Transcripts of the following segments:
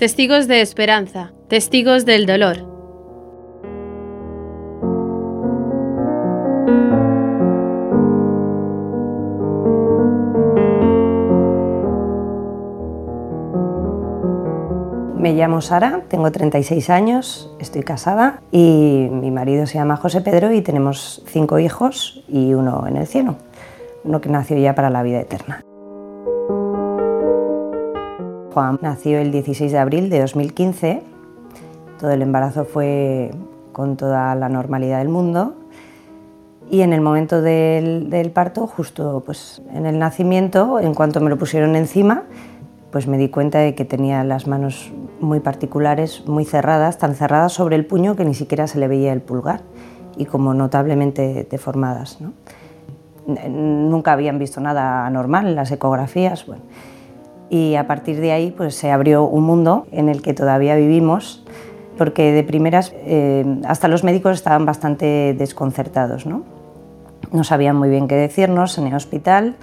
Testigos de esperanza, testigos del dolor. Me llamo Sara, tengo 36 años, estoy casada y mi marido se llama José Pedro y tenemos cinco hijos y uno en el cielo, uno que nació ya para la vida eterna. Juan nació el 16 de abril de 2015, todo el embarazo fue con toda la normalidad del mundo y en el momento del, parto, justo pues, en el nacimiento, en cuanto me lo pusieron encima, pues me di cuenta de que tenía las manos muy particulares, muy cerradas, tan cerradas sobre el puño que ni siquiera se le veía el pulgar y como notablemente deformadas. Nunca habían visto nada anormal en las ecografías. Y a partir de ahí pues, se abrió un mundo en el que todavía vivimos, porque de primeras eh, hasta los médicos estaban bastante desconcertados. ¿no? no sabían muy bien qué decirnos en el hospital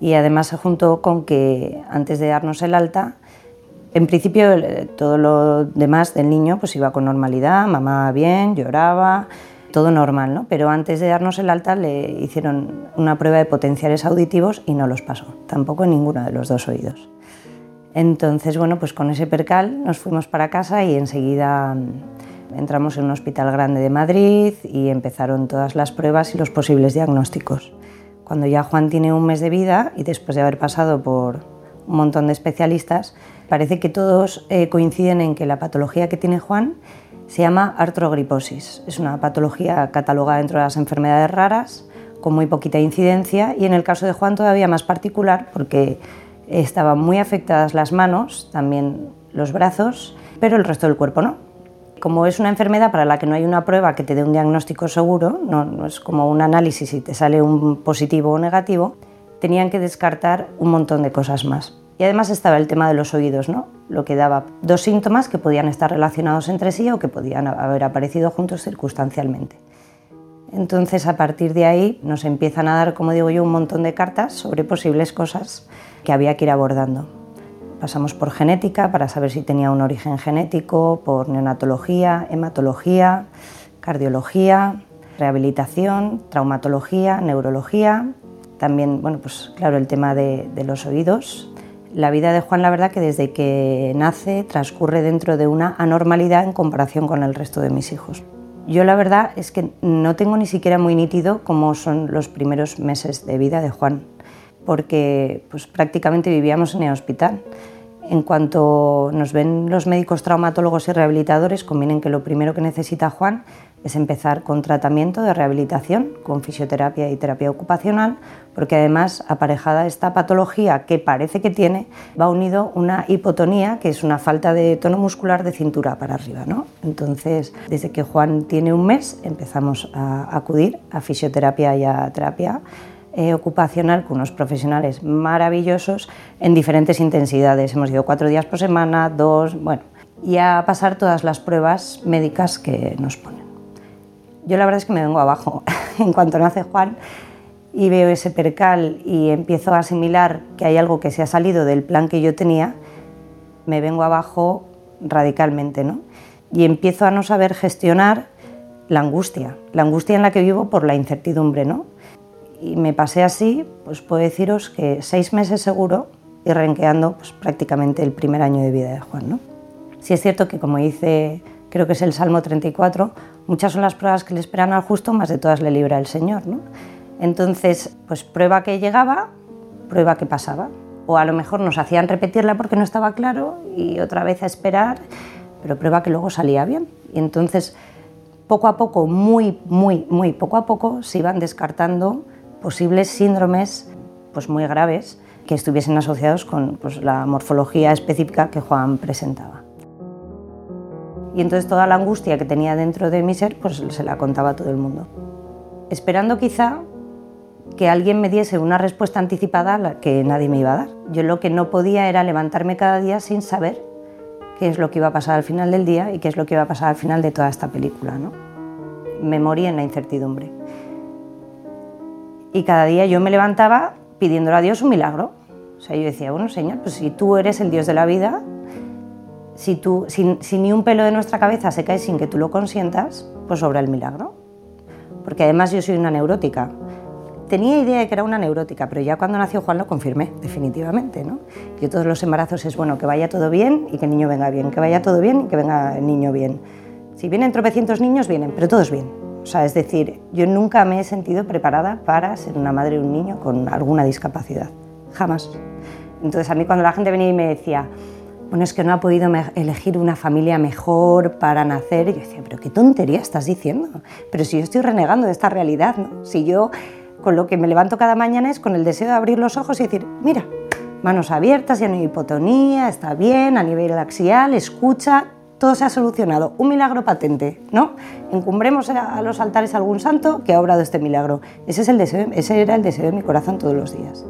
y además se juntó con que antes de darnos el alta, en principio todo lo demás del niño pues iba con normalidad, mamá bien, lloraba, todo normal, ¿no? Pero antes de darnos el alta le hicieron una prueba de potenciales auditivos y no los pasó, tampoco en ninguno de los dos oídos. Entonces, bueno, pues con ese percal nos fuimos para casa y enseguida mm, entramos en un hospital grande de Madrid y empezaron todas las pruebas y los posibles diagnósticos. Cuando ya Juan tiene un mes de vida y después de haber pasado por un montón de especialistas, parece que todos eh, coinciden en que la patología que tiene Juan se llama artrogriposis. Es una patología catalogada dentro de las enfermedades raras, con muy poquita incidencia y en el caso de Juan todavía más particular porque estaban muy afectadas las manos, también los brazos, pero el resto del cuerpo no como es una enfermedad para la que no hay una prueba que te dé un diagnóstico seguro, no, es como un análisis y te sale un positivo o negativo, tenían que descartar un montón de cosas más. Y además estaba el tema de los oídos, ¿no? lo que daba dos síntomas que podían estar relacionados entre sí o que podían haber aparecido juntos circunstancialmente. Entonces, a partir de ahí, nos empiezan a dar, como digo yo, un montón de cartas sobre posibles cosas que había que ir abordando. Pasamos por genética para saber si tenía un origen genético, por neonatología, hematología, cardiología, rehabilitación, traumatología, neurología. También, bueno, pues claro, el tema de, de los oídos. La vida de Juan, la verdad que desde que nace transcurre dentro de una anormalidad en comparación con el resto de mis hijos. Yo la verdad es que no tengo ni siquiera muy nítido cómo son los primeros meses de vida de Juan porque pues, prácticamente vivíamos en el hospital. En cuanto nos ven los médicos traumatólogos y rehabilitadores, convienen que lo primero que necesita Juan es empezar con tratamiento de rehabilitación, con fisioterapia y terapia ocupacional, porque además, aparejada esta patología que parece que tiene, va unido una hipotonía, que es una falta de tono muscular de cintura para arriba. ¿no? Entonces, desde que Juan tiene un mes, empezamos a acudir a fisioterapia y a terapia eh, ocupacional con unos profesionales maravillosos en diferentes intensidades. Hemos ido cuatro días por semana, dos, bueno, y a pasar todas las pruebas médicas que nos ponen. Yo la verdad es que me vengo abajo. en cuanto nace Juan y veo ese percal y empiezo a asimilar que hay algo que se ha salido del plan que yo tenía, me vengo abajo radicalmente, ¿no? Y empiezo a no saber gestionar la angustia, la angustia en la que vivo por la incertidumbre, ¿no? y me pasé así, pues puedo deciros que seis meses seguro y renqueando pues, prácticamente el primer año de vida de Juan. ¿no? Sí es cierto que, como dice, creo que es el Salmo 34, muchas son las pruebas que le esperan al justo, más de todas le libra el Señor. ¿no? Entonces, pues prueba que llegaba, prueba que pasaba. O a lo mejor nos hacían repetirla porque no estaba claro y otra vez a esperar, pero prueba que luego salía bien. Y entonces, poco a poco, muy, muy, muy poco a poco, se iban descartando posibles síndromes pues, muy graves que estuviesen asociados con pues, la morfología específica que Juan presentaba. Y entonces toda la angustia que tenía dentro de mi ser pues, se la contaba a todo el mundo. Esperando quizá que alguien me diese una respuesta anticipada la que nadie me iba a dar. Yo lo que no podía era levantarme cada día sin saber qué es lo que iba a pasar al final del día y qué es lo que iba a pasar al final de toda esta película. ¿no? Me morí en la incertidumbre. Y cada día yo me levantaba pidiéndole a Dios un milagro. O sea, yo decía, bueno, Señor, pues si tú eres el Dios de la vida, si, tú, si, ni un pelo de nuestra cabeza se cae sin que tú lo consientas, pues sobra el milagro. Porque además yo soy una neurótica. Tenía idea de que era una neurótica, pero ya cuando nació Juan lo confirmé, definitivamente. ¿no? Yo todos los embarazos es bueno que vaya todo bien y que el niño venga bien, que vaya todo bien y que venga el niño bien. Si vienen tropecientos niños, vienen, pero todos bien. O sea, es decir, yo nunca me he sentido preparada para ser una madre de un niño con alguna discapacidad. Jamás. Entonces a mí cuando la gente venía y me decía, bueno, es que no ha podido elegir una familia mejor para nacer, y yo decía, pero qué tontería estás diciendo. Pero si yo estoy renegando de esta realidad, ¿no? Si yo con lo que me levanto cada mañana es con el deseo de abrir los ojos y decir, mira, manos abiertas, ya no hay hipotonía, está bien, a nivel axial, escucha, todo se ha solucionado. Un milagro patente, ¿no? Encumbremos a los altares a algún santo que ha obrado este milagro. Ese, es el deseo, ese era el deseo de mi corazón todos los días.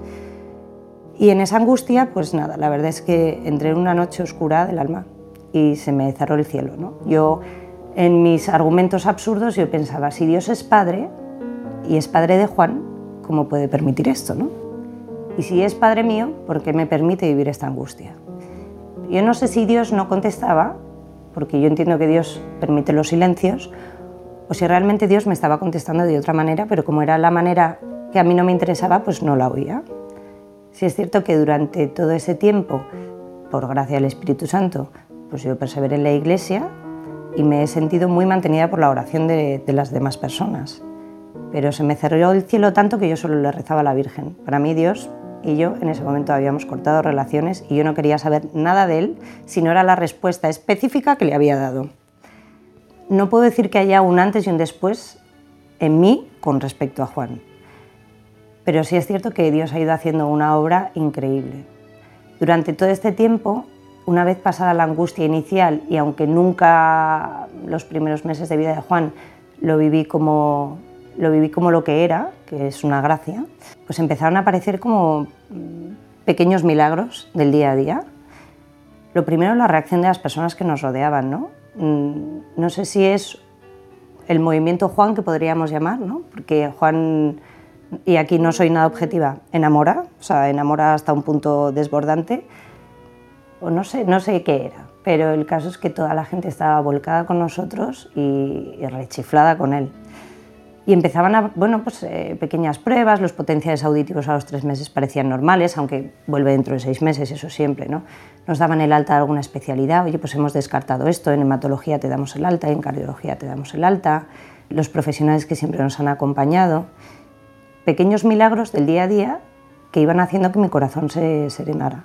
Y en esa angustia, pues nada, la verdad es que entré en una noche oscura del alma y se me cerró el cielo, ¿no? Yo, en mis argumentos absurdos, yo pensaba, si Dios es Padre, y es padre de Juan, ¿cómo puede permitir esto? ¿no? Y si es padre mío, ¿por qué me permite vivir esta angustia? Yo no sé si Dios no contestaba, porque yo entiendo que Dios permite los silencios, o si realmente Dios me estaba contestando de otra manera, pero como era la manera que a mí no me interesaba, pues no la oía. Si es cierto que durante todo ese tiempo, por gracia del Espíritu Santo, pues yo perseveré en la iglesia y me he sentido muy mantenida por la oración de, de las demás personas pero se me cerró el cielo tanto que yo solo le rezaba a la Virgen. Para mí Dios y yo en ese momento habíamos cortado relaciones y yo no quería saber nada de él si no era la respuesta específica que le había dado. No puedo decir que haya un antes y un después en mí con respecto a Juan, pero sí es cierto que Dios ha ido haciendo una obra increíble. Durante todo este tiempo, una vez pasada la angustia inicial y aunque nunca los primeros meses de vida de Juan lo viví como lo viví como lo que era, que es una gracia, pues empezaron a aparecer como pequeños milagros del día a día. Lo primero, la reacción de las personas que nos rodeaban, ¿no? Mm, no sé si es el movimiento Juan que podríamos llamar, ¿no? Porque Juan, y aquí no soy nada objetiva, enamora, o sea, enamora hasta un punto desbordante, o no sé, no sé qué era, pero el caso es que toda la gente estaba volcada con nosotros y, rechiflada con él. Y empezaban a, bueno, pues, eh, pequeñas pruebas, los potenciales auditivos a los tres meses parecían normales, aunque vuelve dentro de seis meses, eso siempre. ¿no? Nos daban el alta de alguna especialidad, oye, pues hemos descartado esto, en hematología te damos el alta, en cardiología te damos el alta, los profesionales que siempre nos han acompañado. Pequeños milagros del día a día que iban haciendo que mi corazón se serenara.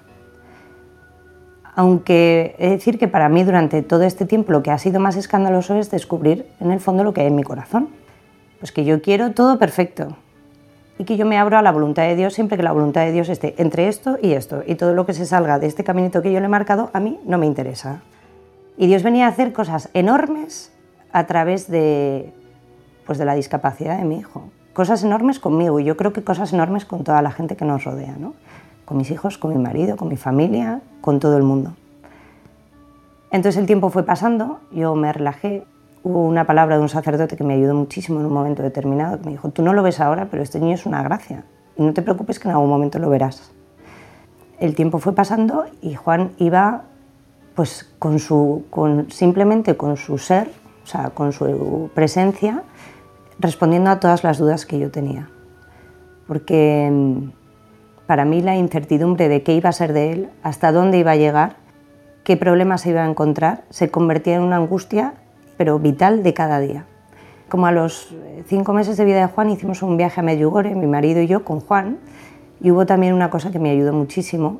Aunque he de decir que para mí durante todo este tiempo lo que ha sido más escandaloso es descubrir en el fondo lo que hay en mi corazón pues que yo quiero todo perfecto y que yo me abro a la voluntad de Dios siempre que la voluntad de Dios esté entre esto y esto. Y todo lo que se salga de este caminito que yo le he marcado, a mí no me interesa. Y Dios venía a hacer cosas enormes a través de, pues de la discapacidad de mi hijo. Cosas enormes conmigo y yo creo que cosas enormes con toda la gente que nos rodea, ¿no? con mis hijos, con mi marido, con mi familia, con todo el mundo. Entonces el tiempo fue pasando, yo me relajé, Hubo una palabra de un sacerdote que me ayudó muchísimo en un momento determinado, que me dijo, tú no lo ves ahora, pero este niño es una gracia, y no te preocupes que en algún momento lo verás. El tiempo fue pasando y Juan iba pues con su, con, simplemente con su ser, o sea, con su presencia, respondiendo a todas las dudas que yo tenía. Porque mm, para mí la incertidumbre de qué iba a ser de él, hasta dónde iba a llegar, qué problemas se iba a encontrar, se convertía en una angustia pero vital de cada día. Como a los cinco meses de vida de Juan hicimos un viaje a Medjugorje, mi marido y yo, con Juan, y hubo también una cosa que me ayudó muchísimo.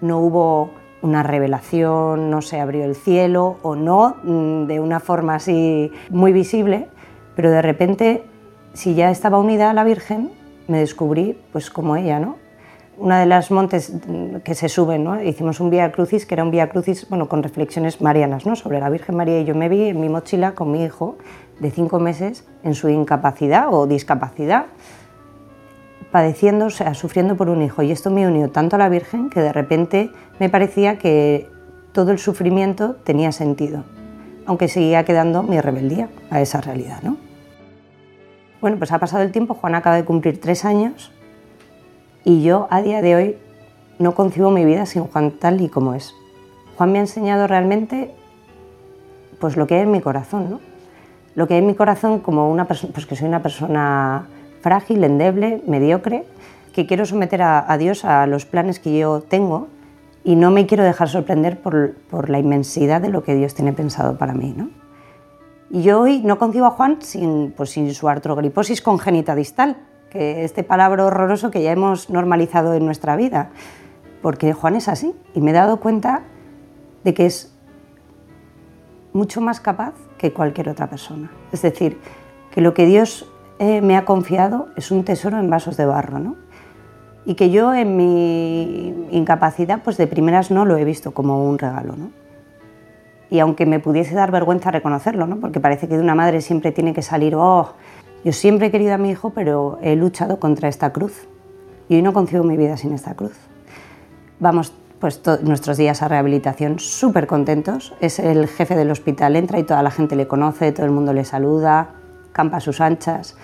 No hubo una revelación, no se abrió el cielo o no, mm, de una forma así muy visible, pero de repente, si ya estaba unida a la Virgen, me descubrí pues como ella, ¿no? una de las montes que se suben, ¿no? hicimos un Vía Crucis, que era un Vía Crucis bueno, con reflexiones marianas ¿no? sobre la Virgen María, y yo me vi en mi mochila con mi hijo de cinco meses en su incapacidad o discapacidad, padeciendo, o sea, sufriendo por un hijo. Y esto me unió tanto a la Virgen que de repente me parecía que todo el sufrimiento tenía sentido, aunque seguía quedando mi rebeldía a esa realidad. ¿no? Bueno, pues ha pasado el tiempo, Juan acaba de cumplir tres años y yo a día de hoy no concibo mi vida sin Juan tal y como es. Juan me ha enseñado realmente pues lo que hay en mi corazón, ¿no? Lo que hay en mi corazón como una persona, pues que soy una persona frágil, endeble, mediocre, que quiero someter a, Dios a los planes que yo tengo y no me quiero dejar sorprender por, por, la inmensidad de lo que Dios tiene pensado para mí, ¿no? Y yo hoy no concibo a Juan sin, pues, sin su artrogriposis congénita distal, que este palabra horroroso que ya hemos normalizado en nuestra vida, porque Juan es así y me he dado cuenta de que es mucho más capaz que cualquier otra persona. Es decir, que lo que Dios eh, me ha confiado es un tesoro en vasos de barro, ¿no? Y que yo en mi incapacidad, pues de primeras no lo he visto como un regalo, ¿no? Y aunque me pudiese dar vergüenza reconocerlo, ¿no? Porque parece que de una madre siempre tiene que salir, oh, yo siempre he querido a mi hijo, pero he luchado contra esta cruz. Y hoy no concibo mi vida sin esta cruz. Vamos pues nuestros días a rehabilitación súper contentos. Es el jefe del hospital, entra y toda la gente le conoce, todo el mundo le saluda, campa a sus anchas.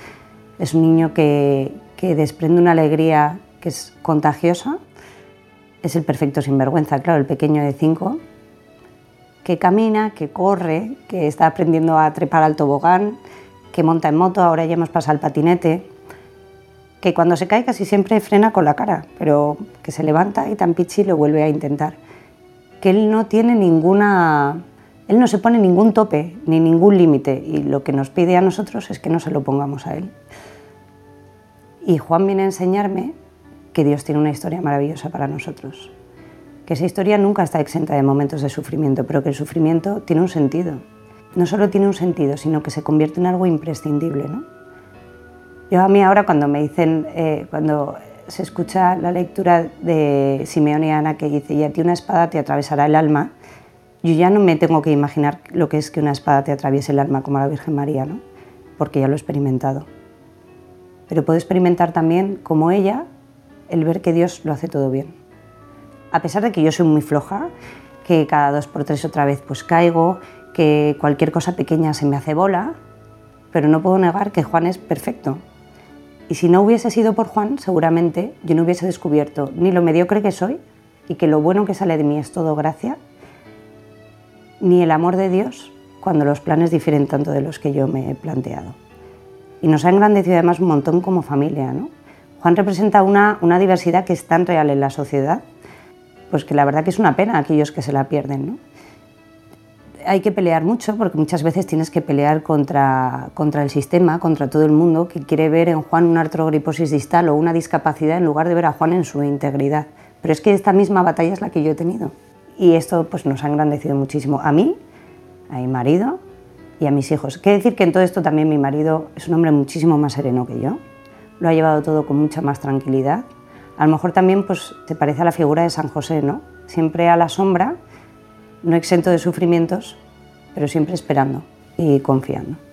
Es un niño que, que desprende una alegría que es contagiosa. Es el perfecto sinvergüenza, claro, el pequeño de cinco, que camina, que corre, que está aprendiendo a trepar al tobogán, que monta en moto, ahora ya hemos pasado al patinete, que cuando se cae casi siempre frena con la cara, pero que se levanta y tan pichi lo vuelve a intentar. Que él no tiene ninguna... Él no se pone ningún tope ni ningún límite y lo que nos pide a nosotros es que no se lo pongamos a él. Y Juan viene a enseñarme que Dios tiene una historia maravillosa para nosotros. Que esa historia nunca está exenta de momentos de sufrimiento, pero que el sufrimiento tiene un sentido. No solo tiene un sentido, sino que se convierte en algo imprescindible, ¿no? Yo a mí ahora cuando me dicen, eh, cuando se escucha la lectura de Simeón y Ana que dice, y a ti una espada te atravesará el alma, yo ya no me tengo que imaginar lo que es que una espada te atraviese el alma como la Virgen María, ¿no? porque ya lo he experimentado. Pero puedo experimentar también, como ella, el ver que Dios lo hace todo bien. A pesar de que yo soy muy floja, que cada dos por tres otra vez pues caigo, que cualquier cosa pequeña se me hace bola, pero no puedo negar que Juan es perfecto, y si no hubiese sido por Juan, seguramente yo no hubiese descubierto ni lo mediocre que soy y que lo bueno que sale de mí es todo gracia, ni el amor de Dios cuando los planes difieren tanto de los que yo me he planteado. Y nos ha engrandecido además un montón como familia. ¿no? Juan representa una, una diversidad que es tan real en la sociedad, pues que la verdad que es una pena aquellos que se la pierden. ¿no? hay que pelear mucho porque muchas veces tienes que pelear contra, contra el sistema, contra todo el mundo que quiere ver en Juan una artrogriposis distal o una discapacidad en lugar de ver a Juan en su integridad. Pero es que esta misma batalla es la que yo he tenido. Y esto pues, nos ha engrandecido muchísimo a mí, a mi marido y a mis hijos. Quiere decir que en todo esto también mi marido es un hombre muchísimo más sereno que yo. Lo ha llevado todo con mucha más tranquilidad. A lo mejor también pues, te parece a la figura de San José, ¿no? Siempre a la sombra no exento de sufrimientos, pero siempre esperando y confiando.